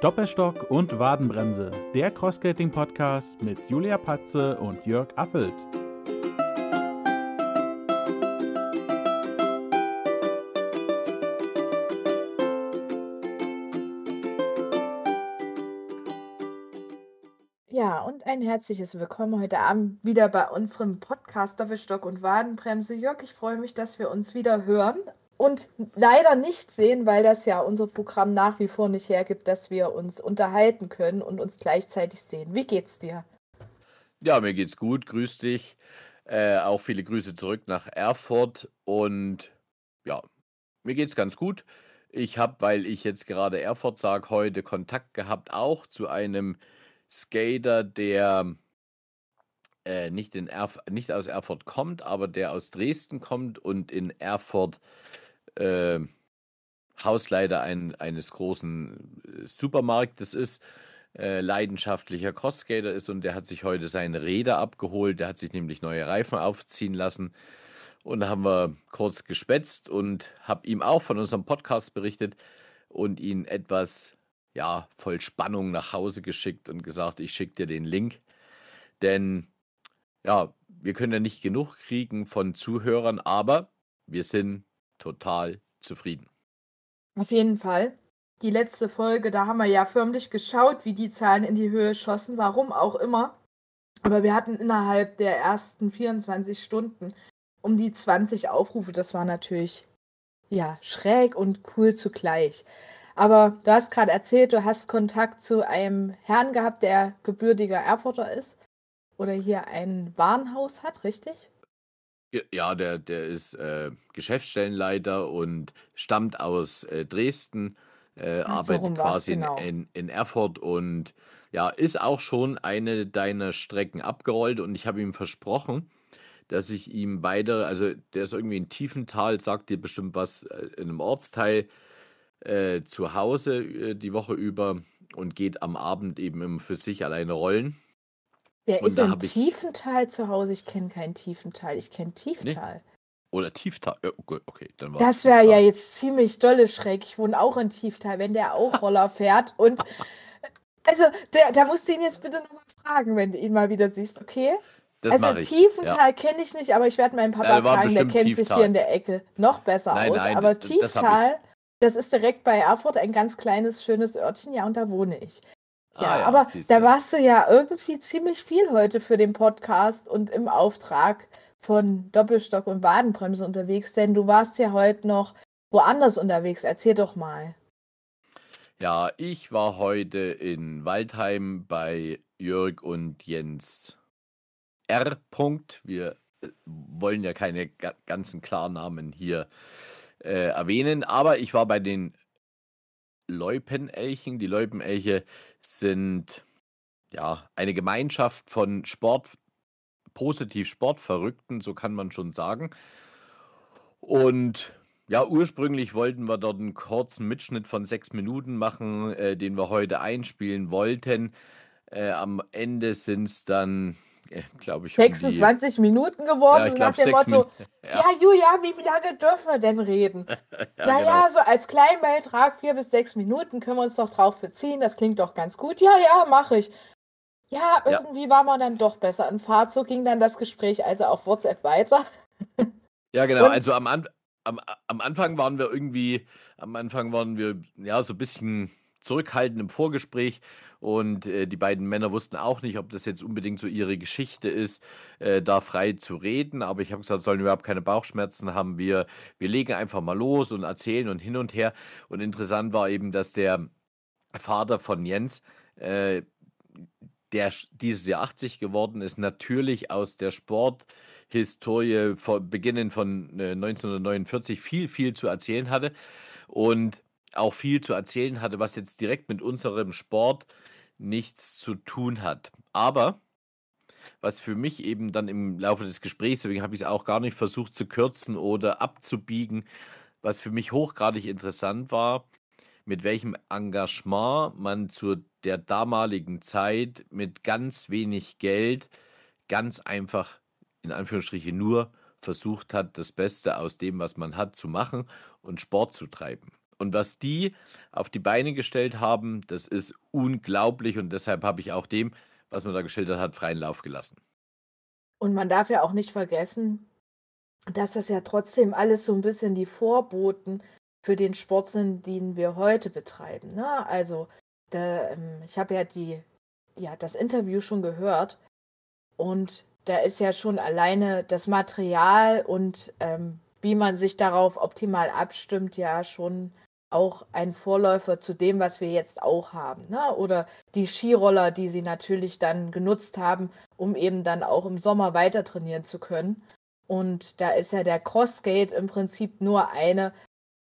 Doppelstock und Wadenbremse, der Crossskating-Podcast mit Julia Patze und Jörg Affelt. Ja, und ein herzliches Willkommen heute Abend wieder bei unserem Podcast Doppelstock und Wadenbremse. Jörg, ich freue mich, dass wir uns wieder hören und leider nicht sehen, weil das ja unser Programm nach wie vor nicht hergibt, dass wir uns unterhalten können und uns gleichzeitig sehen. Wie geht's dir? Ja, mir geht's gut, grüß dich. Äh, auch viele Grüße zurück nach Erfurt und ja, mir geht's ganz gut. Ich habe, weil ich jetzt gerade Erfurt sage, heute Kontakt gehabt auch zu einem Skater, der äh, nicht, in Erf nicht aus Erfurt kommt, aber der aus Dresden kommt und in Erfurt äh, Hausleiter ein, eines großen äh, Supermarktes ist, äh, leidenschaftlicher Crossskater ist und der hat sich heute seine Räder abgeholt. Der hat sich nämlich neue Reifen aufziehen lassen. Und da haben wir kurz gespätzt und habe ihm auch von unserem Podcast berichtet und ihn etwas ja, voll Spannung nach Hause geschickt und gesagt, ich schicke dir den Link. Denn ja, wir können ja nicht genug kriegen von Zuhörern, aber wir sind total zufrieden. Auf jeden Fall. Die letzte Folge, da haben wir ja förmlich geschaut, wie die Zahlen in die Höhe schossen, warum auch immer. Aber wir hatten innerhalb der ersten 24 Stunden um die 20 Aufrufe. Das war natürlich ja schräg und cool zugleich. Aber du hast gerade erzählt, du hast Kontakt zu einem Herrn gehabt, der gebürtiger Erfurter ist oder hier ein Warenhaus hat, richtig? Ja, der, der ist äh, Geschäftsstellenleiter und stammt aus äh, Dresden, äh, Ach, so arbeitet quasi in, genau. in, in Erfurt und ja, ist auch schon eine deiner Strecken abgerollt und ich habe ihm versprochen, dass ich ihm beide, also der ist irgendwie in Tiefenthal, sagt dir bestimmt was, äh, in einem Ortsteil äh, zu Hause äh, die Woche über und geht am Abend eben immer für sich alleine rollen. Der Und ist im habe ich. Tiefental zu Hause. Ich kenne keinen Tiefental. Ich kenne Nee? Tieftal. Oder Tieftal. Ja, gut, okay, dann war Das wäre ja Tieftal. jetzt ziemlich dolle schräg. Ich wohne auch in Tieftal, wenn der auch Roller fährt. Und also, der, da musst du ihn jetzt bitte nochmal fragen, wenn du ihn mal wieder siehst, okay? Das Also ich. Ja. Tiefental kenne ich nicht, aber ich werde meinen Ja, Papa war fragen, der kennt sich hier Tieftal. in der Ecke noch besser Nein, aus. nein, Aber d- das. Tieftal, das ist direkt bei Erfurt ein ganz kleines, schönes Örtchen, ja, und da wohne ich. Ah Ja, ja, aber da warst du ja irgendwie ziemlich viel heute für den Podcast und im Auftrag von Doppelstock und Wadenbremse unterwegs, denn du warst ja heute noch woanders unterwegs. Erzähl doch mal. Ja, ich war heute in Waldheim bei Jörg und Jens R. Punkt. Wir äh, wollen ja keine ga ganzen Klarnamen hier äh, erwähnen, aber ich war bei den Loipenelchen. Die Loipenelche sind ja eine Gemeinschaft von Sport, positiv Sportverrückten, so kann man schon sagen. Und ja, ursprünglich wollten wir dort einen kurzen Mitschnitt von sechs Minuten machen, äh, den wir heute einspielen wollten. Äh, am Ende sind es dann, glaube ich, um die, 26 Minuten ja, geworden nach dem sechs Motto, Minuten. ja, Ja, Julia, wie lange dürfen wir denn reden? ja, genau. Naja, so als Kleinbeitrag vier bis sechs Minuten können wir uns doch drauf beziehen. Das klingt doch ganz gut. Ja, ja, mache ich. Ja, Ja, irgendwie war man dann doch besser im Fahrt. So ging dann das Gespräch also auf WhatsApp weiter. ja, genau. Und Also am, am, am Anfang waren wir irgendwie, am Anfang waren wir ja so ein bisschen zurückhaltend im Vorgespräch und äh, die beiden Männer wussten auch nicht, ob das jetzt unbedingt so ihre Geschichte ist, äh, da frei zu reden. Aber ich habe gesagt, sollen überhaupt keine Bauchschmerzen haben. Wir, wir legen einfach mal los und erzählen und hin und her. Und interessant war eben, dass der Vater von Jens, äh, der dieses Jahr 80 geworden ist, natürlich aus der Sporthistorie, von, beginnend von äh, 1949, viel, viel zu erzählen hatte und auch viel zu erzählen hatte, was jetzt direkt mit unserem Sport nichts zu tun hat. Aber was für mich eben dann im Laufe des Gesprächs, deswegen habe ich es auch gar nicht versucht zu kürzen oder abzubiegen, was für mich hochgradig interessant war, mit welchem Engagement man zu der damaligen Zeit mit ganz wenig Geld ganz einfach, in Anführungsstrichen, nur versucht hat, das Beste aus dem, was man hat, zu machen und Sport zu treiben. Und was die auf die Beine gestellt haben, das ist unglaublich und deshalb habe ich auch dem, was man da geschildert hat, freien Lauf gelassen. Und man darf ja auch nicht vergessen, dass das ja trotzdem alles so ein bisschen die Vorboten für den Sport sind, den wir heute betreiben. Ne? Also, da, ähm, ich habe ja ja, das Interview schon gehört und da ist ja schon alleine das Material und ähm, wie man sich darauf optimal abstimmt, ja schon auch ein Vorläufer zu dem, was wir jetzt auch haben. Ne? Oder die Skiroller, die sie natürlich dann genutzt haben, um eben dann auch im Sommer weiter trainieren zu können. Und da ist ja der Crossgate im Prinzip nur eine,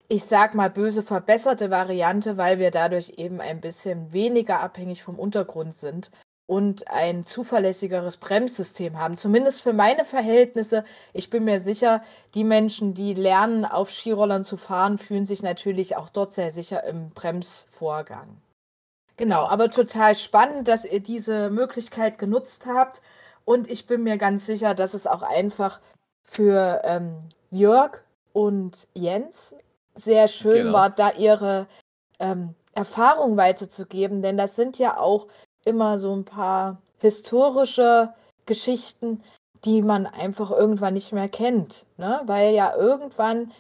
ich sag mal, böse verbesserte Variante, weil wir dadurch eben ein bisschen weniger abhängig vom Untergrund sind und ein zuverlässigeres Bremssystem haben. Zumindest für meine Verhältnisse. Ich bin mir sicher, die Menschen, die lernen, auf Skirollern zu fahren, fühlen sich natürlich auch dort sehr sicher im Bremsvorgang. Genau, aber total spannend, dass ihr diese Möglichkeit genutzt habt. Und ich bin mir ganz sicher, dass es auch einfach für ähm, Jörg und Jens sehr schön genau. war, da ihre ähm, Erfahrung weiterzugeben. Denn das sind ja auch immer so ein paar historische Geschichten, die man einfach irgendwann nicht mehr kennt. Ne? Weil ja irgendwann,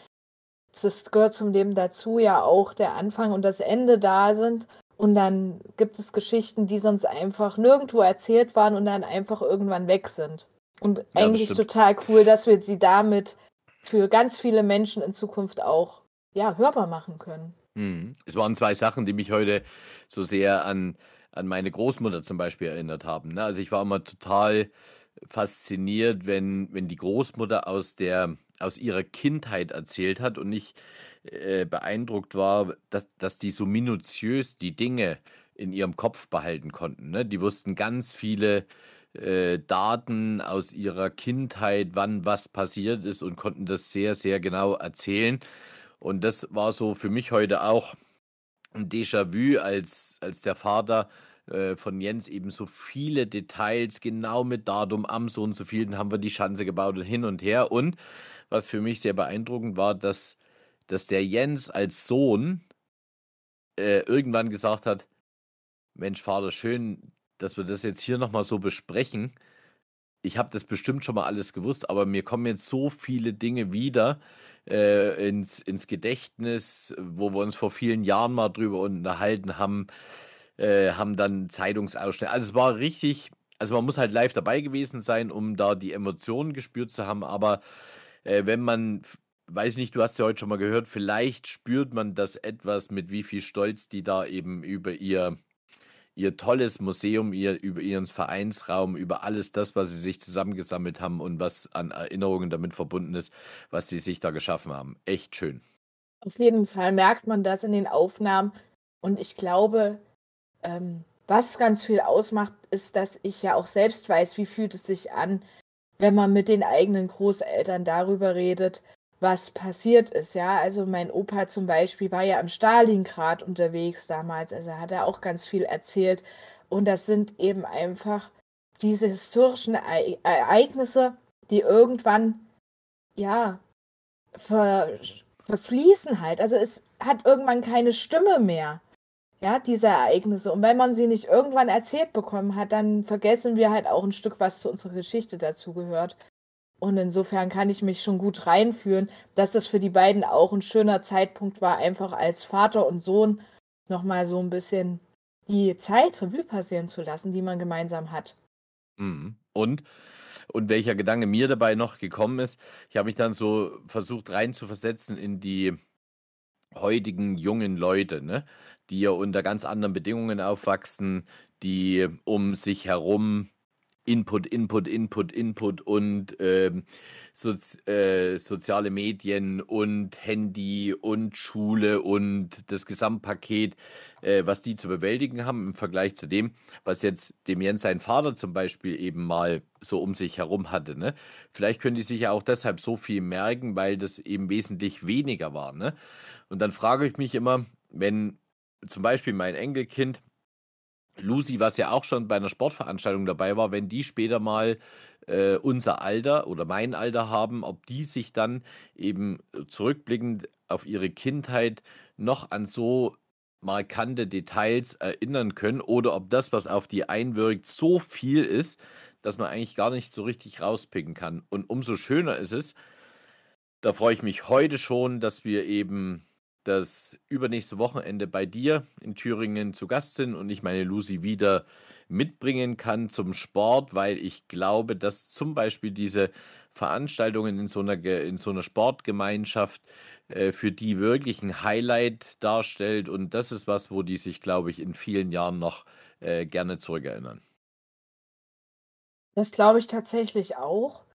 das gehört zum Leben dazu, ja auch der Anfang und das Ende da sind. Und dann gibt es Geschichten, die sonst einfach nirgendwo erzählt waren und dann einfach irgendwann weg sind. Und ja, eigentlich total cool, dass wir sie damit für ganz viele Menschen in Zukunft auch ja, hörbar machen können. Mhm. Es waren zwei Sachen, die mich heute so sehr an an meine Großmutter zum Beispiel erinnert haben, ne? Also, ich war immer total fasziniert, wenn wenn die Großmutter aus der aus ihrer Kindheit erzählt hat und ich, äh, beeindruckt war, dass dass die so minutiös die Dinge in ihrem Kopf behalten konnten, ne? Die wussten ganz viele, äh, Daten aus ihrer Kindheit, wann was passiert ist und konnten das sehr, sehr genau erzählen. Und das war so für mich heute auch 'n Déjà-vu, als als der Vater äh, von Jens eben so viele Details, genau mit Datum, am so und so vielen haben wir die Schanze gebaut und hin und her. Und was für mich sehr beeindruckend war, dass, dass der Jens als Sohn äh, irgendwann gesagt hat, Mensch, Vater, schön, dass wir das jetzt hier nochmal so besprechen. Ich habe das bestimmt schon mal alles gewusst, aber mir kommen jetzt so viele Dinge wieder äh, ins, ins Gedächtnis, wo wir uns vor vielen Jahren mal drüber unterhalten haben äh, haben dann Zeitungsausschnitte. Also es war richtig, also man muss halt live dabei gewesen sein, um da die Emotionen gespürt zu haben. Aber äh, wenn man, weiß nicht, du hast ja heute schon mal gehört, vielleicht spürt man das etwas, mit wie viel Stolz die da eben über ihr ihr tolles Museum, ihr, über ihren Vereinsraum, über alles das, was sie sich zusammengesammelt haben und was an Erinnerungen damit verbunden ist, was sie sich da geschaffen haben. Echt schön. Auf jeden Fall merkt man das in den Aufnahmen. Und ich glaube, ähm, was ganz viel ausmacht, ist, dass ich ja auch selbst weiß, wie fühlt es sich an, wenn man mit den eigenen Großeltern darüber redet, was passiert ist. Ja, also mein Opa zum Beispiel war ja am Stalingrad unterwegs damals, also hat er auch ganz viel erzählt. Und das sind eben einfach diese historischen e Ereignisse, die irgendwann, ja, ver verfließen halt. Also es hat irgendwann keine Stimme mehr ja, diese Ereignisse. Und wenn man sie nicht irgendwann erzählt bekommen hat, dann vergessen wir halt auch ein Stück, was zu unserer Geschichte dazugehört. Und insofern kann ich mich schon gut reinfühlen, dass das für die beiden auch ein schöner Zeitpunkt war, einfach als Vater und Sohn nochmal so ein bisschen die Zeit Revue passieren zu lassen, die man gemeinsam hat. Mhm. Und, und welcher Gedanke mir dabei noch gekommen ist, ich habe mich dann so versucht reinzuversetzen in die heutigen jungen Leute, ne? Die ja unter ganz anderen Bedingungen aufwachsen, die um sich herum Input, Input, Input, Input und ähm, Sozi äh, soziale Medien und Handy und Schule und das Gesamtpaket, äh, was die zu bewältigen haben im Vergleich zu dem, was jetzt dem Jens sein Vater zum Beispiel eben mal so um sich herum hatte. Ne? Vielleicht können die sich ja auch deshalb so viel merken, weil das eben wesentlich weniger war. Ne? Und dann frage ich mich immer, wenn zum Beispiel mein Enkelkind, Lucy, was ja auch schon bei einer Sportveranstaltung dabei war, wenn die später mal äh, unser Alter oder mein Alter haben, ob die sich dann eben zurückblickend auf ihre Kindheit noch an so markante Details erinnern können oder ob das, was auf die einwirkt, so viel ist, dass man eigentlich gar nicht so richtig rauspicken kann. Und umso schöner ist es, da freue ich mich heute schon, dass wir eben das übernächste Wochenende bei dir in Thüringen zu Gast sind und ich meine Lucy wieder mitbringen kann zum Sport, weil ich glaube, dass zum Beispiel diese Veranstaltungen in so einer, in so einer Sportgemeinschaft äh, für die wirklich ein Highlight darstellt. Und das ist was, wo die sich, glaube ich, in vielen Jahren noch äh, gerne zurückerinnern. Das glaube ich tatsächlich auch.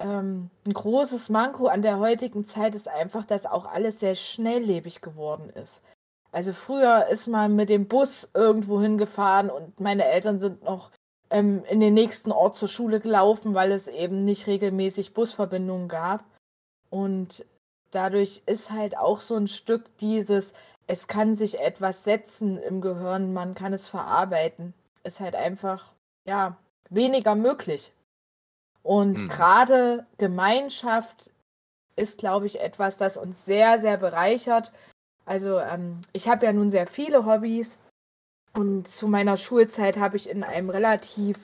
Ähm, 'n großes Manko an der heutigen Zeit ist einfach, dass auch alles sehr schnelllebig geworden ist. Also, früher ist man mit dem Bus irgendwo hingefahren und meine Eltern sind noch, ähm, in den nächsten Ort zur Schule gelaufen, weil es eben nicht regelmäßig Busverbindungen gab. Und dadurch ist halt auch so ein Stück dieses es kann sich etwas setzen im Gehirn, man kann es verarbeiten, ist halt einfach, ja, weniger möglich. Und mhm. gerade Gemeinschaft ist, glaube ich, etwas, das uns sehr, sehr bereichert. Also ähm, ich habe ja nun sehr viele Hobbys und zu meiner Schulzeit habe ich in einem relativ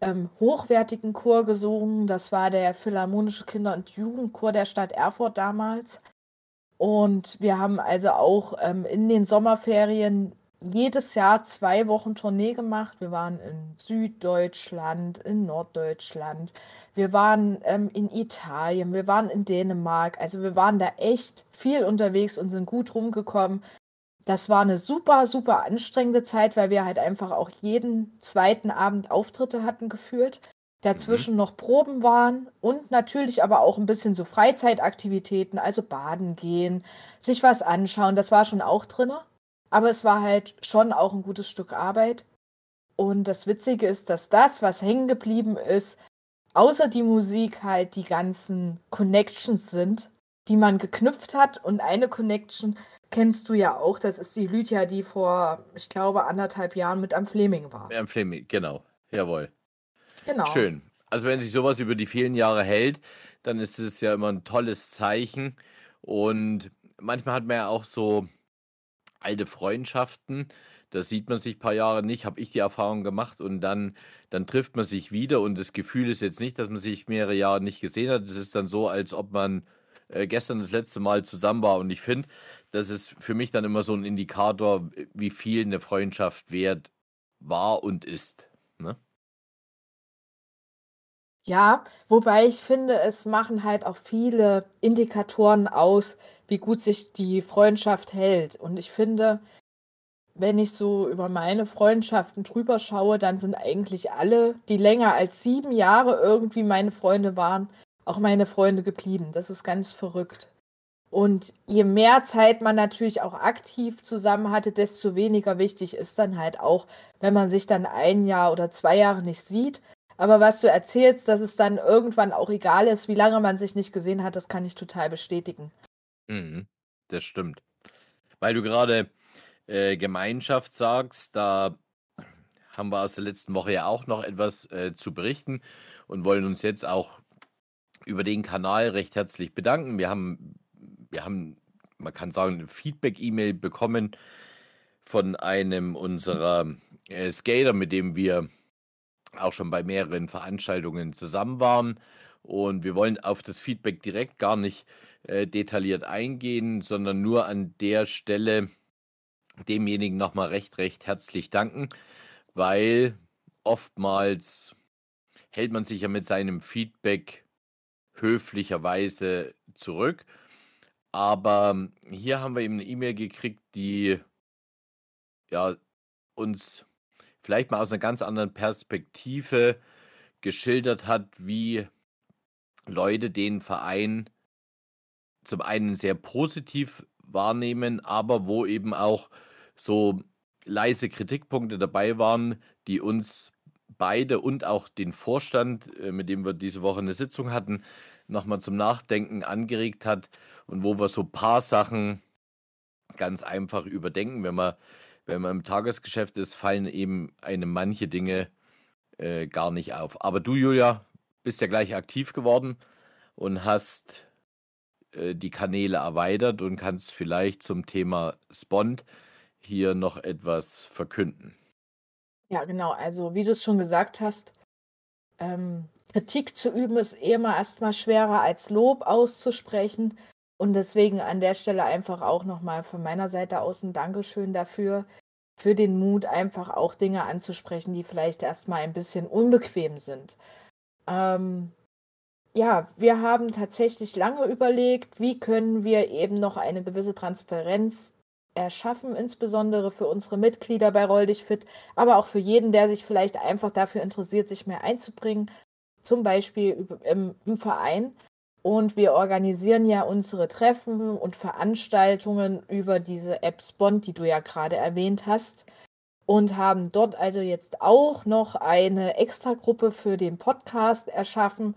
ähm, hochwertigen Chor gesungen. Das war der Philharmonische Kinder- und Jugendchor der Stadt Erfurt damals. Und wir haben also auch ähm, in den Sommerferien jedes Jahr zwei Wochen Tournee gemacht. Wir waren in Süddeutschland, in Norddeutschland, wir waren ähm, in Italien, wir waren in Dänemark. Also wir waren da echt viel unterwegs und sind gut rumgekommen. Das war eine super, super anstrengende Zeit, weil wir halt einfach auch jeden zweiten Abend Auftritte hatten gefühlt. Dazwischen mhm. noch Proben waren und natürlich aber auch ein bisschen so Freizeitaktivitäten, also baden gehen, sich was anschauen. Das war schon auch drin. Aber es war halt schon auch ein gutes Stück Arbeit. Und das Witzige ist, dass das, was hängen geblieben ist, außer die Musik halt die ganzen Connections sind, die man geknüpft hat. Und eine Connection kennst du ja auch, das ist die Lydia, die vor, ich glaube, anderthalb Jahren mit am Fleming war. Am Fleming, genau. Jawohl. Genau. Schön. Also wenn sich sowas über die vielen Jahre hält, dann ist es ja immer ein tolles Zeichen. Und manchmal hat man ja auch so alte Freundschaften. Da sieht man sich ein paar Jahre nicht, habe ich die Erfahrung gemacht und dann, dann trifft man sich wieder und das Gefühl ist jetzt nicht, dass man sich mehrere Jahre nicht gesehen hat. Es ist dann so, als ob man äh, gestern das letzte Mal zusammen war und ich finde, das ist für mich dann immer so ein Indikator, wie viel eine Freundschaft wert war und ist. Ja, wobei ich finde, es machen halt auch viele Indikatoren aus, wie gut sich die Freundschaft hält. Und ich finde, wenn ich so über meine Freundschaften drüber schaue, dann sind eigentlich alle, die länger als sieben Jahre irgendwie meine Freunde waren, auch meine Freunde geblieben. Das ist ganz verrückt. Und je mehr Zeit man natürlich auch aktiv zusammen hatte, desto weniger wichtig ist dann halt auch, wenn man sich dann ein Jahr oder zwei Jahre nicht sieht. Aber was du erzählst, dass es dann irgendwann auch egal ist, wie lange man sich nicht gesehen hat, das kann ich total bestätigen. Mhm, das stimmt. Weil du gerade äh, Gemeinschaft sagst, da haben wir aus der letzten Woche ja auch noch etwas äh, zu berichten und wollen uns jetzt auch über den Kanal recht herzlich bedanken. Wir haben, wir haben, man kann sagen, eine Feedback-E-Mail bekommen von einem unserer äh, Skater, mit dem wir auch schon bei mehreren Veranstaltungen zusammen waren. Und wir wollen auf das Feedback direkt gar nicht äh, detailliert eingehen, sondern nur an der Stelle demjenigen nochmal recht, recht herzlich danken, weil oftmals hält man sich ja mit seinem Feedback höflicherweise zurück. Aber hier haben wir eben eine E-Mail gekriegt, die ja uns vielleicht mal aus einer ganz anderen Perspektive geschildert hat, wie Leute den Verein zum einen sehr positiv wahrnehmen, aber wo eben auch so leise Kritikpunkte dabei waren, die uns beide und auch den Vorstand, äh, mit dem wir diese Woche eine Sitzung hatten, nochmal zum Nachdenken angeregt hat und wo wir so ein paar Sachen ganz einfach überdenken. Wenn man, wenn man im Tagesgeschäft ist, fallen eben einem manche Dinge äh, gar nicht auf. Aber du, Julia, bist ja gleich aktiv geworden und hast äh, die Kanäle erweitert und kannst vielleicht zum Thema Spond hier noch etwas verkünden. Ja, genau. Also, wie du es schon gesagt hast, ähm, Kritik zu üben ist immer erstmal schwerer als Lob auszusprechen. Und deswegen an der Stelle einfach auch nochmal von meiner Seite aus ein Dankeschön dafür, für den Mut, einfach auch Dinge anzusprechen, die vielleicht erstmal ein bisschen unbequem sind. Ähm, ja, wir haben tatsächlich lange überlegt, wie können wir eben noch eine gewisse Transparenz erschaffen, insbesondere für unsere Mitglieder bei Roll dich fit, aber auch für jeden, der sich vielleicht einfach dafür interessiert, sich mehr einzubringen, zum Beispiel im, im Verein. Und wir organisieren ja unsere Treffen und Veranstaltungen über diese App Spond, die du ja gerade erwähnt hast. Und haben dort also jetzt auch noch eine Extragruppe für den Podcast erschaffen,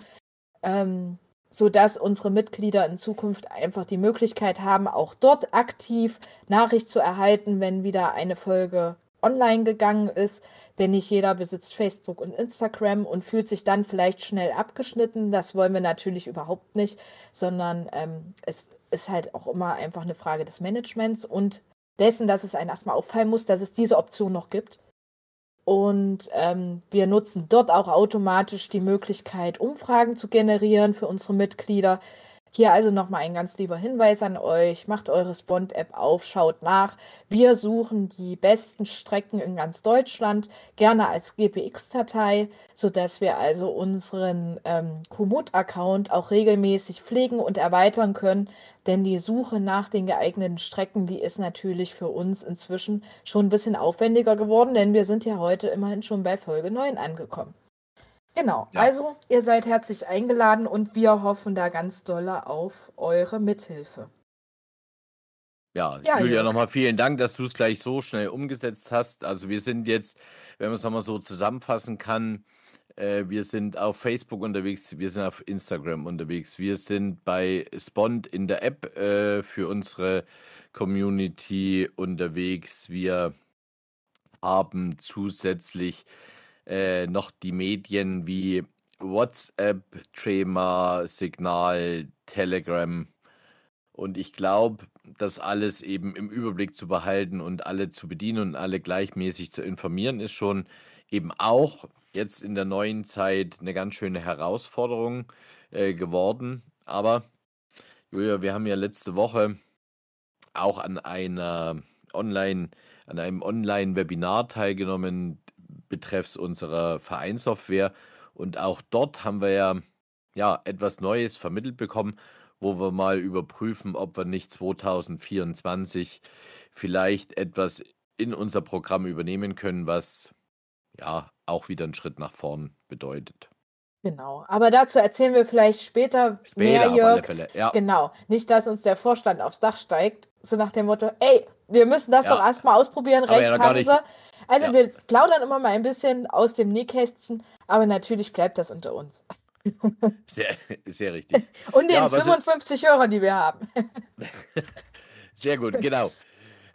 ähm, sodass unsere Mitglieder in Zukunft einfach die Möglichkeit haben, auch dort aktiv Nachricht zu erhalten, wenn wieder eine Folge online gegangen ist. Denn nicht jeder besitzt Facebook und Instagram und fühlt sich dann vielleicht schnell abgeschnitten. Das wollen wir natürlich überhaupt nicht, sondern ähm, es ist halt auch immer einfach eine Frage des Managements und dessen, dass es einem erstmal auffallen muss, dass es diese Option noch gibt. Und ähm, wir nutzen dort auch automatisch die Möglichkeit, Umfragen zu generieren für unsere Mitglieder. Hier also nochmal ein ganz lieber Hinweis an euch. Macht eure Spond-App auf, schaut nach. Wir suchen die besten Strecken in ganz Deutschland, gerne als GPX-Datei, sodass wir also unseren ähm, Komoot-Account auch regelmäßig pflegen und erweitern können. Denn die Suche nach den geeigneten Strecken, die ist natürlich für uns inzwischen schon ein bisschen aufwendiger geworden, denn wir sind ja heute immerhin schon bei Folge 9 angekommen. Genau, ja. also ihr seid herzlich eingeladen und wir hoffen da ganz dolle auf eure Mithilfe. Ja, ja Julia, nochmal vielen Dank, dass du es gleich so schnell umgesetzt hast. Also wir sind jetzt, wenn man es nochmal so zusammenfassen kann, äh, wir sind auf Facebook unterwegs, wir sind auf Instagram unterwegs, wir sind bei Spond in der App äh, für unsere Community unterwegs. Wir haben zusätzlich äh, noch die Medien wie WhatsApp, Trema, Signal, Telegram. Und ich glaube, das alles eben im Überblick zu behalten und alle zu bedienen und alle gleichmäßig zu informieren, ist schon eben auch jetzt in der neuen Zeit eine ganz schöne Herausforderung äh, geworden. Aber Julia, wir haben ja letzte Woche auch an einer Online, an einem Online-Webinar teilgenommen, betreffs unserer Vereinssoftware. Und auch dort haben wir ja, ja etwas Neues vermittelt bekommen, wo wir mal überprüfen, ob wir nicht 2024 vielleicht etwas in unser Programm übernehmen können, was ja auch wieder einen Schritt nach vorn bedeutet. Genau, aber dazu erzählen wir vielleicht später, später mehr, Jörg. Ja. Genau, nicht, dass uns der Vorstand aufs Dach steigt, so nach dem Motto, ey, wir müssen das ja. doch erstmal ausprobieren, aber recht ja haben sie. Also ja. wir plaudern immer mal ein bisschen aus dem Nähkästchen, aber natürlich bleibt das unter uns. Sehr, sehr richtig. Und den ja, 55 Hörern, die wir haben. sehr gut, genau.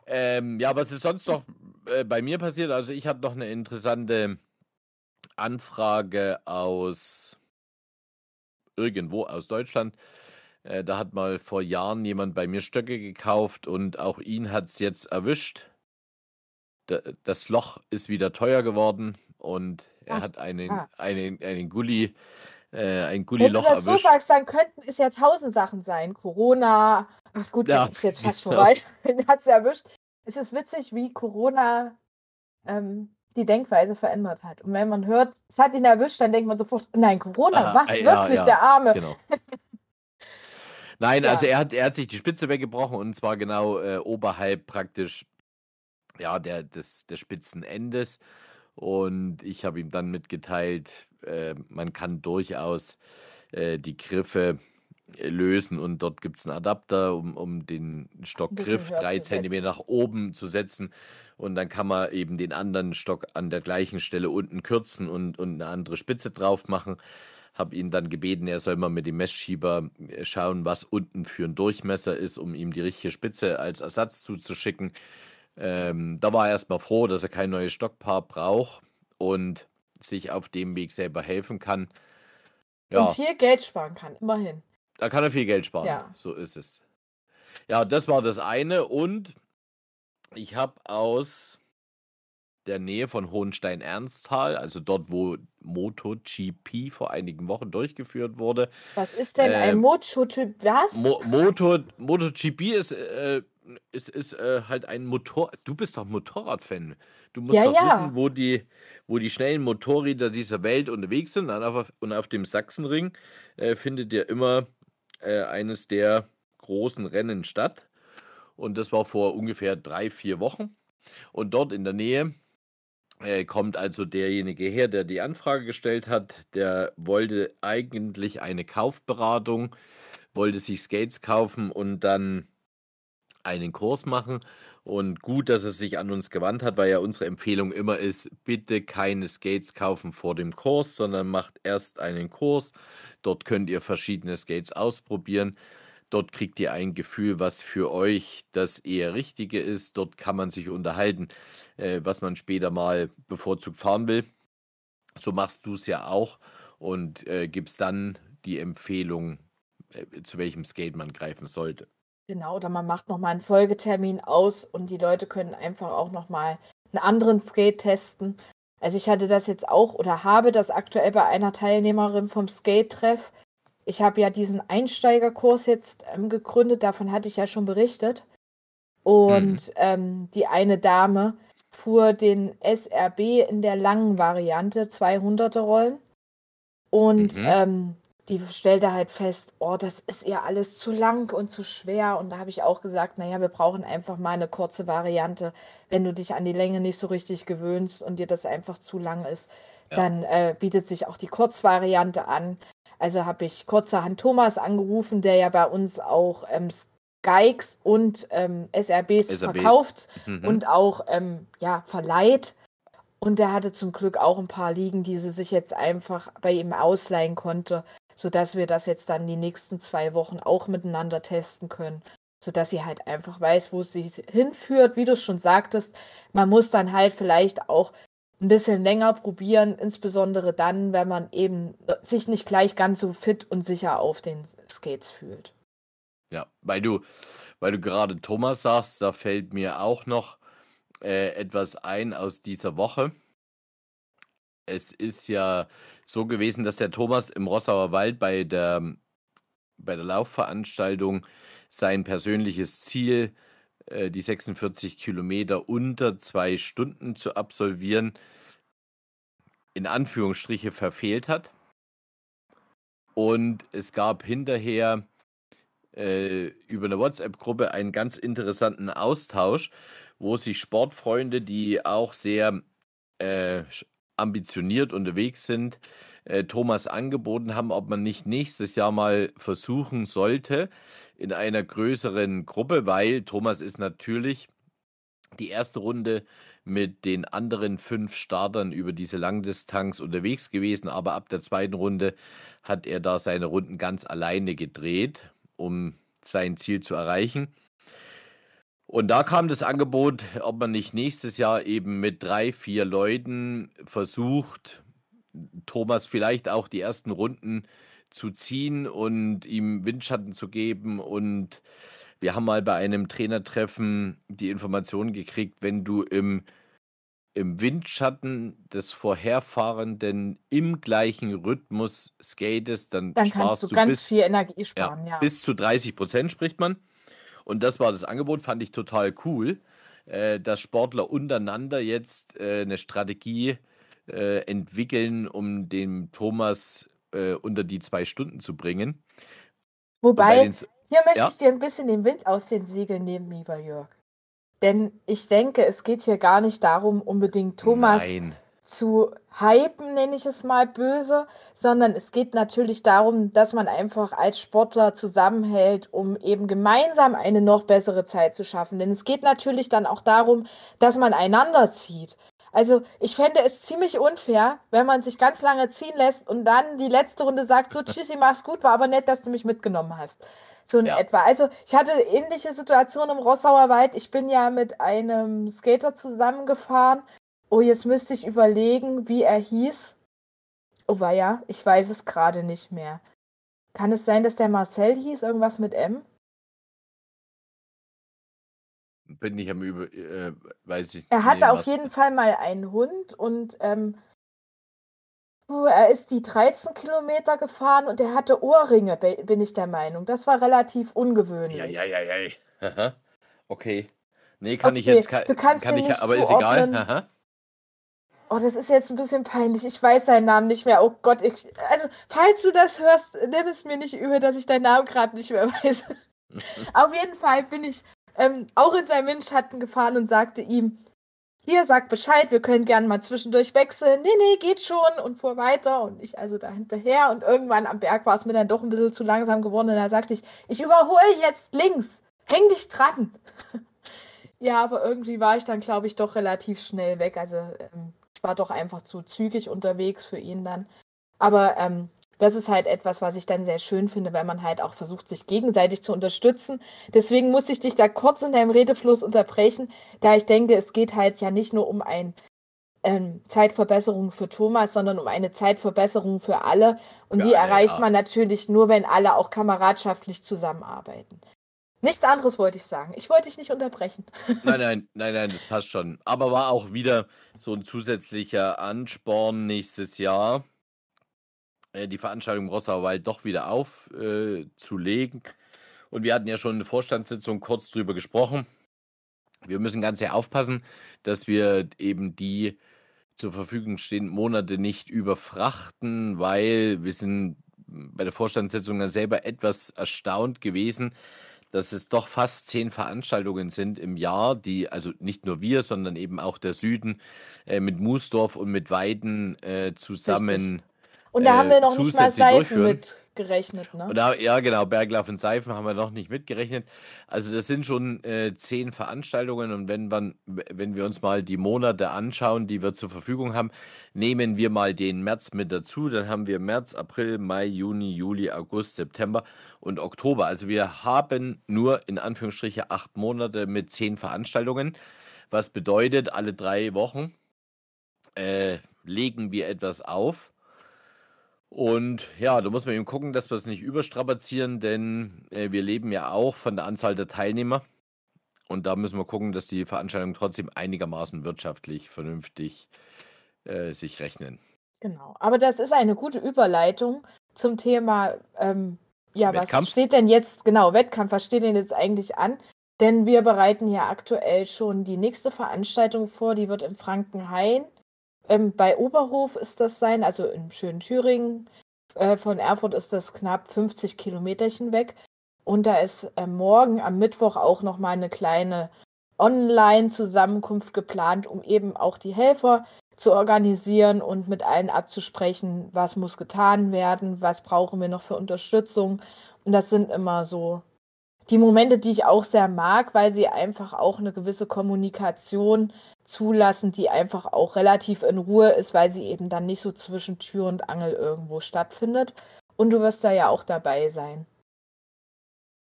Ähm, ja, was ist sonst noch äh, bei mir passiert? Also ich habe noch eine interessante Anfrage aus irgendwo aus Deutschland. Äh, da hat mal vor Jahren jemand bei mir Stöcke gekauft und auch ihn hat es jetzt erwischt das Loch ist wieder teuer geworden und er Ach, hat einen, ah. einen, einen Gully, äh, ein Gully-Loch erwischt. Wenn du das so sagst, dann könnten es ja tausend Sachen sein. Corona, ach gut, das ja, ist jetzt fast genau. vorbei. hat es erwischt. Es ist witzig, wie Corona ähm, die Denkweise verändert hat. Und wenn man hört, es hat ihn erwischt, dann denkt man sofort, nein, Corona, ah, was, ja, wirklich, ja, der Arme. Genau. Nein, also er hat, er hat sich die Spitze weggebrochen und zwar genau äh, oberhalb praktisch ja, der, des, des Spitzenendes. Und ich habe ihm dann mitgeteilt, äh, man kann durchaus äh, die Griffe äh, lösen und dort gibt es einen Adapter, um, um den Stockgriff drei Zentimeter nach oben zu setzen. Und dann kann man eben den anderen Stock an der gleichen Stelle unten kürzen und, und eine andere Spitze drauf machen. Habe ihn dann gebeten, er soll mal mit dem Messschieber äh, schauen, was unten für ein Durchmesser ist, um ihm die richtige Spitze als Ersatz zuzuschicken. Ähm, da war er erstmal froh, dass er kein neues Stockpaar braucht und sich auf dem Weg selber helfen kann. Und Ja, viel Geld sparen kann, immerhin. da kann er viel Geld sparen. Ja. So ist es. Ja, das war das eine. Und ich habe aus der Nähe von Hohenstein-Ernsthal, also dort, wo MotoGP vor einigen Wochen durchgeführt wurde. Was ist denn ein Ähm, Mocho-Typ? Was? Mo Moto MotoGP ist, äh, ist, ist äh, halt ein Motor. Du bist doch Motorradfan. Du musst Ja, doch ja. wissen, wo die, wo die schnellen Motorräder dieser Welt unterwegs sind. Und auf, und auf dem Sachsenring äh, findet ja immer äh, eines der großen Rennen statt. Und das war vor ungefähr drei, vier Wochen. Und dort in der Nähe äh, kommt also derjenige her, der die Anfrage gestellt hat. Der wollte eigentlich eine Kaufberatung, wollte sich Skates kaufen und dann einen Kurs machen. Und gut, dass er sich an uns gewandt hat, weil ja unsere Empfehlung immer ist, bitte keine Skates kaufen vor dem Kurs, sondern macht erst einen Kurs. Dort könnt ihr verschiedene Skates ausprobieren. Dort kriegt ihr ein Gefühl, was für euch das eher Richtige ist. Dort kann man sich unterhalten, äh, was man später mal bevorzugt fahren will. So machst du es ja auch und äh, gibst dann die Empfehlung, äh, zu welchem Skate man greifen sollte. Genau, oder man macht nochmal einen Folgetermin aus und die Leute können einfach auch nochmal einen anderen Skate testen. Also ich hatte das jetzt auch oder habe das aktuell bei einer Teilnehmerin vom Skate-Treff. Ich habe ja diesen Einsteigerkurs jetzt ähm, gegründet, davon hatte ich ja schon berichtet. Und ähm, die eine Dame fuhr den SRB in der langen Variante, 200er Rollen. Und Mhm. ähm, die stellte halt fest, oh, das ist ihr alles zu lang und zu schwer. Und da habe ich auch gesagt, naja, wir brauchen einfach mal eine kurze Variante. Wenn du dich an die Länge nicht so richtig gewöhnst und dir das einfach zu lang ist, Ja. dann äh, bietet sich auch die Kurzvariante an. Also habe ich kurzerhand Thomas angerufen, der ja bei uns auch ähm, Skikes und ähm, SRBs SRB. verkauft Mhm. und auch ähm, ja, verleiht. Und der hatte zum Glück auch ein paar liegen, die sie sich jetzt einfach bei ihm ausleihen konnte, sodass wir das jetzt dann die nächsten zwei Wochen auch miteinander testen können, sodass sie halt einfach weiß, wo sie hinführt. Wie du schon sagtest, man muss dann halt vielleicht auch ein bisschen länger probieren, insbesondere dann, wenn man eben sich nicht gleich ganz so fit und sicher auf den Skates fühlt. Ja, weil du, weil du gerade Thomas sagst, da fällt mir auch noch äh, etwas ein aus dieser Woche. Es ist ja so gewesen, dass der Thomas im Rossauer Wald bei der, bei der Laufveranstaltung sein persönliches Ziel, äh, die 46 Kilometer unter zwei Stunden zu absolvieren, in Anführungsstriche verfehlt hat. Und es gab hinterher äh, über eine WhatsApp-Gruppe einen ganz interessanten Austausch, wo sich Sportfreunde, die auch sehr äh, ambitioniert unterwegs sind, äh, Thomas angeboten haben, ob man nicht nächstes Jahr mal versuchen sollte in einer größeren Gruppe, weil Thomas ist natürlich die erste Runde mit den anderen fünf Startern über diese Langdistanz unterwegs gewesen, aber ab der zweiten Runde hat er da seine Runden ganz alleine gedreht, um sein Ziel zu erreichen. Und da kam das Angebot, ob man nicht nächstes Jahr eben mit drei, vier Leuten versucht, Thomas vielleicht auch die ersten Runden zu ziehen und ihm Windschatten zu geben. Und wir haben mal bei einem Trainertreffen die Information gekriegt, wenn du im, im Windschatten des Vorherfahrenden im gleichen Rhythmus skatest, dann, Dann sparst kannst du du ganz bis, viel Energie ja, sparen, ja. bis zu 30 Prozent spricht man. Und das war das Angebot, fand ich total cool, äh, dass Sportler untereinander jetzt äh, eine Strategie äh, entwickeln, um den Thomas äh, unter die zwei Stunden zu bringen. Wobei, den, hier möchte ja, ich dir ein bisschen den Wind aus den Segeln nehmen, lieber Jörg. Denn ich denke, es geht hier gar nicht darum, unbedingt Thomas nein, zu hypen, nenne ich es mal böse, sondern es geht natürlich darum, dass man einfach als Sportler zusammenhält, um eben gemeinsam eine noch bessere Zeit zu schaffen. Denn es geht natürlich dann auch darum, dass man einander zieht. Also ich fände es ziemlich unfair, wenn man sich ganz lange ziehen lässt und dann die letzte Runde sagt, so tschüssi, mach's gut, war aber nett, dass du mich mitgenommen hast. So in ja, etwa. Also ich hatte ähnliche Situationen im Rossauer Wald. Ich bin ja mit einem Skater zusammengefahren. Oh, jetzt müsste ich überlegen, wie er hieß. Oh ja, ich weiß es gerade nicht mehr. Kann es sein, dass der Marcel hieß, irgendwas mit M? Bin ich am Über, äh, weiß ich. Er hatte nee, auf jeden Fall mal einen Hund und ähm, er ist die 13 Kilometer gefahren und er hatte Ohrringe, bin ich der Meinung. Das war relativ ungewöhnlich. Ja, ja, ja, ja. Aha. Okay. Nee, kann ich Okay, jetzt kann, du kannst kann ich, nicht aber ist egal. zuordnen. Aha. Oh, das ist jetzt ein bisschen peinlich. Ich weiß seinen Namen nicht mehr. Oh Gott, ich, also falls du das hörst, nimm es mir nicht übel, dass ich deinen Namen gerade nicht mehr weiß. Auf jeden Fall bin ich ähm, auch in seinen Windschatten gefahren und sagte ihm, hier, sag Bescheid, wir können gerne mal zwischendurch wechseln. Nee, nee, geht schon und fuhr weiter und ich also da hinterher und irgendwann am Berg war es mir dann doch ein bisschen zu langsam geworden und da sagte ich, ich überhole jetzt links, häng dich dran. ja, aber irgendwie war ich dann, glaube ich, doch relativ schnell weg. Also ähm, war doch einfach zu zügig unterwegs für ihn dann. Aber ähm, das ist halt etwas, was ich dann sehr schön finde, weil man halt auch versucht, sich gegenseitig zu unterstützen. Deswegen muss ich dich da kurz in deinem Redefluss unterbrechen, da ich denke, es geht halt ja nicht nur um ein ähm, Zeitverbesserung für Thomas, sondern um eine Zeitverbesserung für alle. Und Für die erreicht ja. man natürlich nur, wenn alle auch kameradschaftlich zusammenarbeiten. Nichts anderes wollte ich sagen. Ich wollte dich nicht unterbrechen. Nein, nein, nein, nein, das passt schon. Aber war auch wieder so ein zusätzlicher Ansporn nächstes Jahr, äh, die Veranstaltung im Rossauer Wald doch wieder aufzulegen. Äh. Und wir hatten ja schon in der Vorstandssitzung kurz drüber gesprochen. Wir müssen ganz sehr aufpassen, dass wir eben die zur Verfügung stehenden Monate nicht überfrachten, weil wir sind bei der Vorstandssitzung dann selber etwas erstaunt gewesen, dass es doch fast zehn Veranstaltungen sind im Jahr, die, also nicht nur wir, sondern eben auch der Süden äh, mit Moosdorf und mit Weiden äh, zusammen. Und da Äh, haben wir noch nicht mal Seifen mit gerechnet, ne? Da, ja, genau, Berglauf und Seifen haben wir noch nicht mitgerechnet. Also das sind schon äh, zehn Veranstaltungen und wenn, man, wenn wir uns mal die Monate anschauen, die wir zur Verfügung haben, nehmen wir mal den März mit dazu, dann haben wir März, April, Mai, Juni, Juli, August, September und Oktober. Also wir haben nur in Anführungsstriche acht Monate mit zehn Veranstaltungen, was bedeutet, alle drei Wochen äh, legen wir etwas auf. Und ja, da muss man eben gucken, dass wir es nicht überstrapazieren, denn äh, wir leben ja auch von der Anzahl der Teilnehmer. Und da müssen wir gucken, dass die Veranstaltungen trotzdem einigermaßen wirtschaftlich vernünftig äh, sich rechnen. Genau. Aber das ist eine gute Überleitung zum Thema, ähm, ja, Wettkampf? was steht denn jetzt, genau, Wettkampf, was steht denn jetzt eigentlich an? Denn wir bereiten ja aktuell schon die nächste Veranstaltung vor, die wird in Frankenhain. Ähm, bei Oberhof ist das sein, also in schönen Thüringen. Äh, von Erfurt ist das knapp 50 Kilometerchen weg. Und da ist äh, morgen am Mittwoch auch nochmal eine kleine Online-Zusammenkunft geplant, um eben auch die Helfer zu organisieren und mit allen abzusprechen, was muss getan werden, was brauchen wir noch für Unterstützung. Und das sind immer so die Momente, die ich auch sehr mag, weil sie einfach auch eine gewisse Kommunikation zulassen, die einfach auch relativ in Ruhe ist, weil sie eben dann nicht so zwischen Tür und Angel irgendwo stattfindet. Und du wirst da ja auch dabei sein.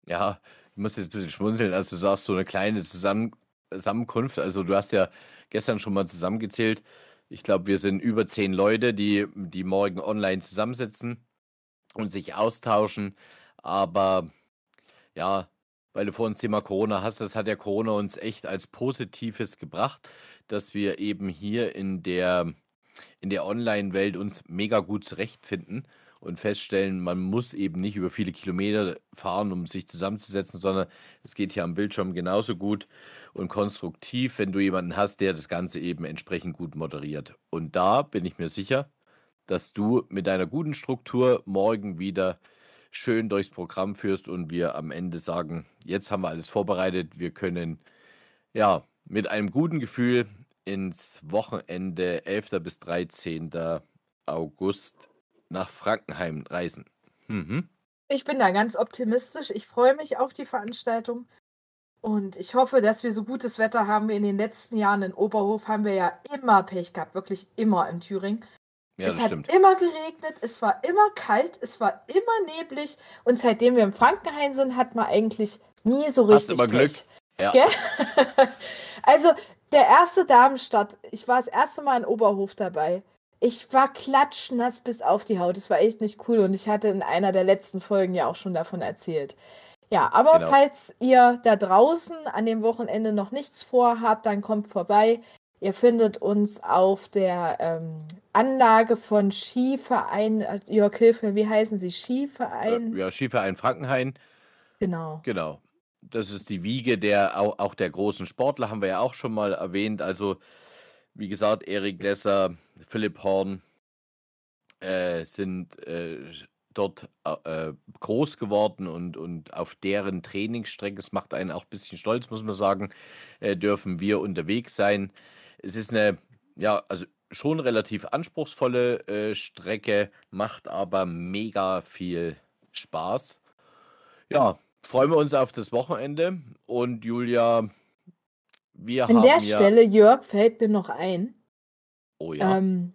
Ja, ich muss jetzt ein bisschen schmunzeln, als du sagst, so eine kleine Zusammen Zusammenkunft. Also du hast ja gestern schon mal zusammengezählt. Ich glaube, wir sind über zehn Leute, die, die morgen online zusammensitzen und sich austauschen. Aber ja, weil du vorhin das Thema Corona hast, das hat ja Corona uns echt als Positives gebracht, dass wir eben hier in der, in der Online-Welt uns mega gut zurechtfinden und feststellen, man muss eben nicht über viele Kilometer fahren, um sich zusammenzusetzen, sondern es geht hier am Bildschirm genauso gut und konstruktiv, wenn du jemanden hast, der das Ganze eben entsprechend gut moderiert. Und da bin ich mir sicher, dass du mit deiner guten Struktur morgen wieder schön durchs Programm führst und wir am Ende sagen, jetzt haben wir alles vorbereitet, wir können ja mit einem guten Gefühl ins Wochenende 11. bis 13. August nach Frankenheim reisen. Mhm. Ich bin da ganz optimistisch. Ich freue mich auf die Veranstaltung. Und ich hoffe, dass wir so gutes Wetter haben wie in den letzten Jahren. In Oberhof haben wir ja immer Pech gehabt, wirklich immer in Thüringen. Ja, es hat stimmt. immer geregnet, es war immer kalt, es war immer neblig. Und seitdem wir im Frankenhain sind, hat man eigentlich nie so Hast richtig immer Glück. Ja. Also der erste Damenstart, ich war das erste Mal in Oberhof dabei. Ich war klatschnass bis auf die Haut. Das war echt nicht cool und ich hatte in einer der letzten Folgen ja auch schon davon erzählt. Ja, aber Genau. falls ihr da draußen an dem Wochenende noch nichts vorhabt, dann kommt vorbei. Ihr findet uns auf der ähm, Anlage von Skiverein, äh, Jörg Hilfe, wie heißen sie? Skiverein? Äh, ja, Skiverein Frankenhain, Genau. genau. Das ist die Wiege der auch, auch der großen Sportler, haben wir ja auch schon mal erwähnt. Also, wie gesagt, Erik Lesser, Philipp Horn äh, sind äh, dort äh, groß geworden und, und auf deren Trainingsstrecke, es macht einen auch ein bisschen stolz, muss man sagen, äh, dürfen wir unterwegs sein. Es ist eine, ja, also schon relativ anspruchsvolle äh, Strecke, macht aber mega viel Spaß. Ja, freuen wir uns auf das Wochenende und Julia, wir An haben der ja, Stelle, Jörg, fällt mir noch ein, oh ja, ähm,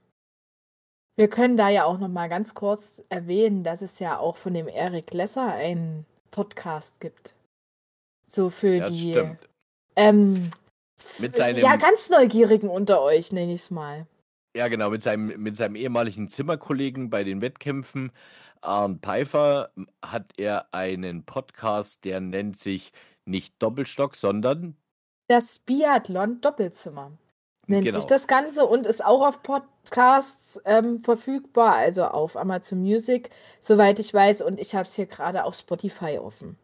wir können da ja auch noch mal ganz kurz erwähnen, dass es ja auch von dem Erik Lesser einen Podcast gibt. So für ja, die stimmt. ähm, Mit ja, seinem, ganz Neugierigen unter euch, nenne ich es mal. ja genau, mit seinem, mit seinem ehemaligen Zimmerkollegen bei den Wettkämpfen, Arne Pfeiffer, hat er einen Podcast, der nennt sich nicht Doppelstock, sondern Das Biathlon Doppelzimmer nennt sich genau. das Ganze und ist auch auf Podcasts ähm, verfügbar, also auf Amazon Music, soweit ich weiß. Und ich habe es hier gerade auf Spotify offen.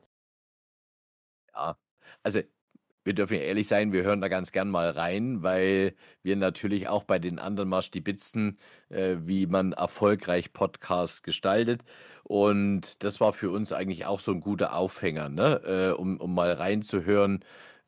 Ja, also wir dürfen ja ehrlich sein, wir hören da ganz gern mal rein, weil wir natürlich auch bei den anderen mal stibitzen, äh, wie man erfolgreich Podcasts gestaltet. Und das war für uns eigentlich auch so ein guter Aufhänger, ne? Äh, um, um mal reinzuhören,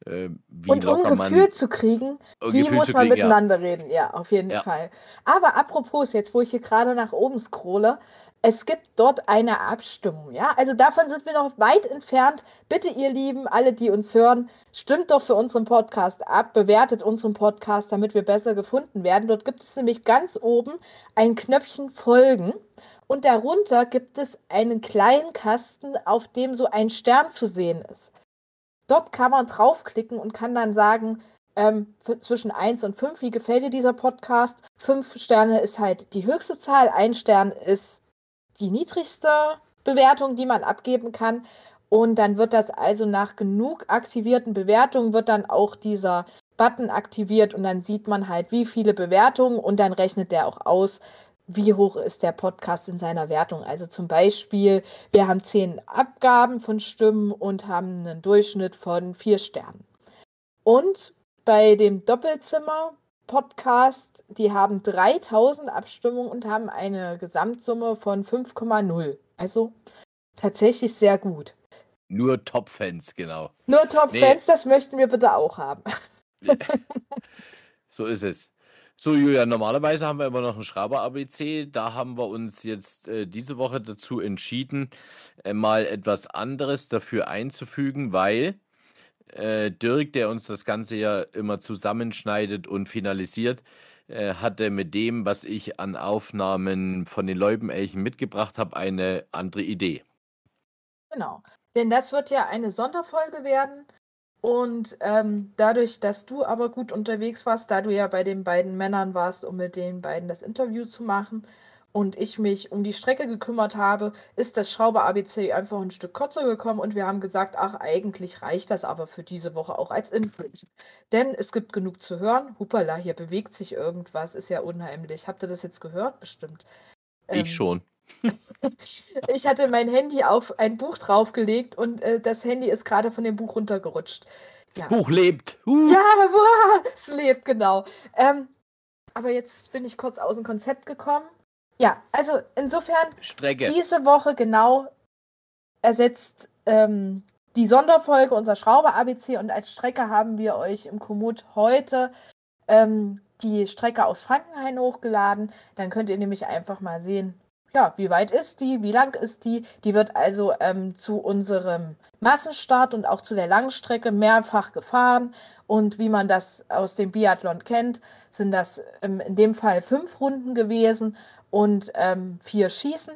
äh, wie Und um locker Gefühl man zu kriegen, ein wie Gefühl muss man kriegen, ja. miteinander reden. Ja, auf jeden Ja. Fall. Aber apropos, jetzt wo ich hier gerade nach oben scrolle, es gibt dort eine Abstimmung, ja? Also davon sind wir noch weit entfernt. Bitte, ihr Lieben, alle, die uns hören, stimmt doch für unseren Podcast ab, bewertet unseren Podcast, damit wir besser gefunden werden. Dort gibt es nämlich ganz oben ein Knöpfchen Folgen und darunter gibt es einen kleinen Kasten, auf dem so ein Stern zu sehen ist. Dort kann man draufklicken und kann dann sagen, ähm, zwischen 1 und 5, wie gefällt dir dieser Podcast? 5 Sterne ist halt die höchste Zahl, ein Stern ist die niedrigste Bewertung, die man abgeben kann. Und dann wird das also nach genug aktivierten Bewertungen wird dann auch dieser Button aktiviert und dann sieht man halt, wie viele Bewertungen und dann rechnet der auch aus, wie hoch ist der Podcast in seiner Wertung. Also zum Beispiel, wir haben 10 Abgaben von Stimmen und haben einen Durchschnitt von 4 Sternen. Und bei dem Doppelzimmer-Podcast, die haben 3000 Abstimmungen und haben eine Gesamtsumme von 5,0. Also tatsächlich sehr gut. Nur Top-Fans, genau. Nur Nee, Top-Fans, das möchten wir bitte auch haben. so ist es. So, Julia, normalerweise haben wir immer noch ein Schreiber-ABC. Da haben wir uns jetzt äh, diese Woche dazu entschieden, äh, mal etwas anderes dafür einzufügen, weil äh, Dirk, der uns das Ganze ja immer zusammenschneidet und finalisiert, äh, hatte mit dem, was ich an Aufnahmen von den Leubenelchen mitgebracht habe, eine andere Idee. Genau. Denn das wird ja eine Sonderfolge werden. Und ähm, dadurch, dass du aber gut unterwegs warst, da du ja bei den beiden Männern warst, um mit den beiden das Interview zu machen, und ich mich um die Strecke gekümmert habe, ist das Schrauber ABC einfach ein Stück kürzer gekommen und wir haben gesagt, ach, eigentlich reicht das aber für diese Woche auch als Input. Denn es gibt genug zu hören. Hupala, hier bewegt sich irgendwas, ist ja unheimlich. Habt ihr das jetzt gehört? Bestimmt. Ich Ähm, schon. ich hatte mein Handy auf ein Buch draufgelegt und äh, das Handy ist gerade von dem Buch runtergerutscht. Das Ja. Buch lebt. Uh. Ja, boah, es lebt, genau. Ähm, aber jetzt bin ich kurz aus dem Konzept gekommen. Ja, also insofern, Strecke. diese Woche genau ersetzt ähm, die Sonderfolge unser Schrauber-ABC und als Strecke haben wir euch im Komoot heute ähm, die Strecke aus Frankenhain hochgeladen. Dann könnt ihr nämlich einfach mal sehen, ja, wie weit ist die, wie lang ist die. Die wird also ähm, zu unserem Massenstart und auch zu der Langstrecke mehrfach gefahren. Und wie man das aus dem Biathlon kennt, sind das ähm, in dem Fall fünf Runden gewesen und ähm, vier Schießen.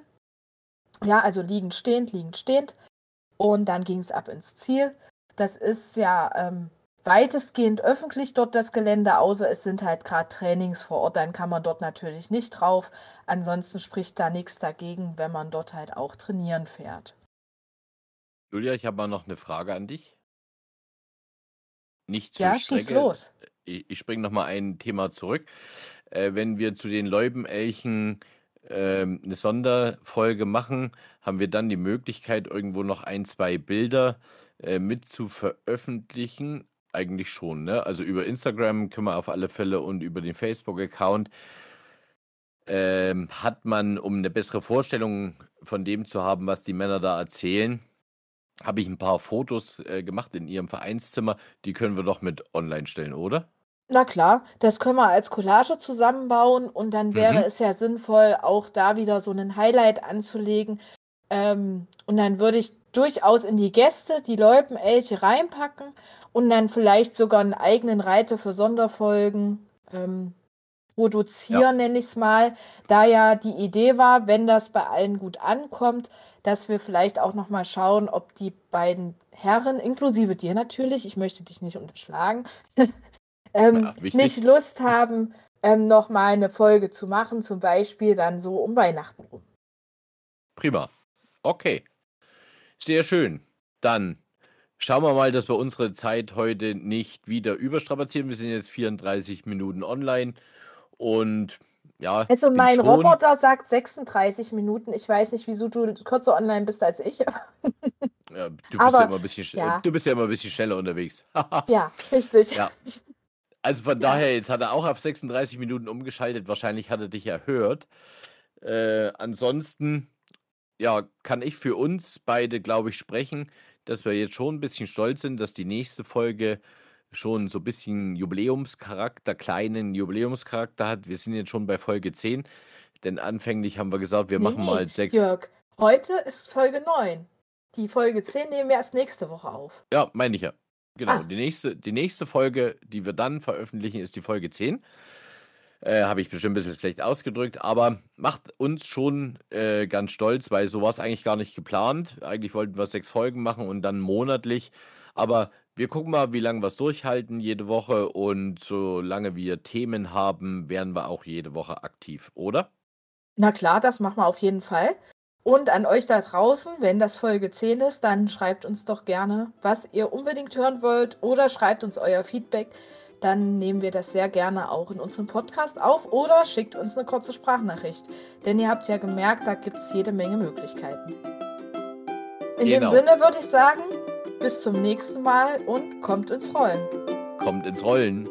Ja, also liegend, stehend, liegend, stehend. Und dann ging es ab ins Ziel. Das ist ja, ähm, weitestgehend öffentlich dort das Gelände, außer es sind halt gerade Trainings vor Ort, dann kann man dort natürlich nicht drauf. Ansonsten spricht da nichts dagegen, wenn man dort halt auch trainieren fährt. Julia, ich habe mal noch eine Frage an dich. Nicht zur Ja, schieß Strecke. los. Ich, ich springe nochmal ein Thema zurück. Äh, wenn wir zu den Läubenelchen ähm, eine Sonderfolge machen, haben wir dann die Möglichkeit, irgendwo noch ein, zwei Bilder äh, mit zu veröffentlichen. Eigentlich schon, ne? Also über Instagram können wir auf alle Fälle und über den Facebook-Account ähm, hat man, um eine bessere Vorstellung von dem zu haben, was die Männer da erzählen, habe ich ein paar Fotos äh, gemacht in ihrem Vereinszimmer. Die können wir doch mit online stellen, oder? Na klar, das können wir als Collage zusammenbauen und dann wäre Mhm. es ja sinnvoll, auch da wieder so einen Highlight anzulegen. Ähm, und dann würde ich durchaus in die Gäste die Loipenelche reinpacken und dann vielleicht sogar einen eigenen Reiter für Sonderfolgen ähm, produzieren, nenne ich es mal. Da ja die Idee war, wenn das bei allen gut ankommt, dass wir vielleicht auch noch mal schauen, ob die beiden Herren, inklusive dir natürlich, ich möchte dich nicht unterschlagen, ähm, Ja, nicht Lust haben, ähm, noch mal eine Folge zu machen, zum Beispiel dann so um Weihnachten rum. Prima. Okay. Sehr schön. Dann schauen wir mal, dass wir unsere Zeit heute nicht wieder überstrapazieren. Wir sind jetzt 34 Minuten online und ja, Also mein Roboter sagt 36 Minuten. Ich weiß nicht, wieso du kürzer online bist als ich. Ja, du, bist Aber, ja immer ein bisschen, sch- ja. du bist ja immer ein bisschen schneller unterwegs. ja, richtig. Ja. Also von Ja. daher, jetzt hat er auch auf 36 Minuten umgeschaltet. Wahrscheinlich hat er dich erhört. Äh, ansonsten, ja, kann ich für uns beide, glaube ich, sprechen, dass wir jetzt schon ein bisschen stolz sind, dass die nächste Folge schon so ein bisschen Jubiläumscharakter, kleinen Jubiläumscharakter hat. Wir sind jetzt schon bei Folge 10, denn anfänglich haben wir gesagt, wir Nee, machen mal sechs. Jörg, heute ist Folge 9. Die Folge 10 nehmen wir erst nächste Woche auf. Ja, meine ich ja. Genau. Ah. Die, nächste, die nächste Folge, die wir dann veröffentlichen, ist die Folge 10. Äh, Habe ich bestimmt ein bisschen schlecht ausgedrückt, aber macht uns schon äh, ganz stolz, weil so war es eigentlich gar nicht geplant. Eigentlich wollten wir sechs Folgen machen und dann monatlich. Aber wir gucken mal, wie lange wir es durchhalten jede Woche. Und solange wir Themen haben, werden wir auch jede Woche aktiv, oder? Na klar, das machen wir auf jeden Fall. Und an euch da draußen, wenn das Folge 10 ist, dann schreibt uns doch gerne, was ihr unbedingt hören wollt oder schreibt uns euer Feedback. Dann nehmen wir das sehr gerne auch in unserem Podcast auf oder schickt uns eine kurze Sprachnachricht. Denn ihr habt ja gemerkt, da gibt es jede Menge Möglichkeiten. In Genau. dem Sinne würde ich sagen, bis zum nächsten Mal und kommt ins Rollen. Kommt ins Rollen.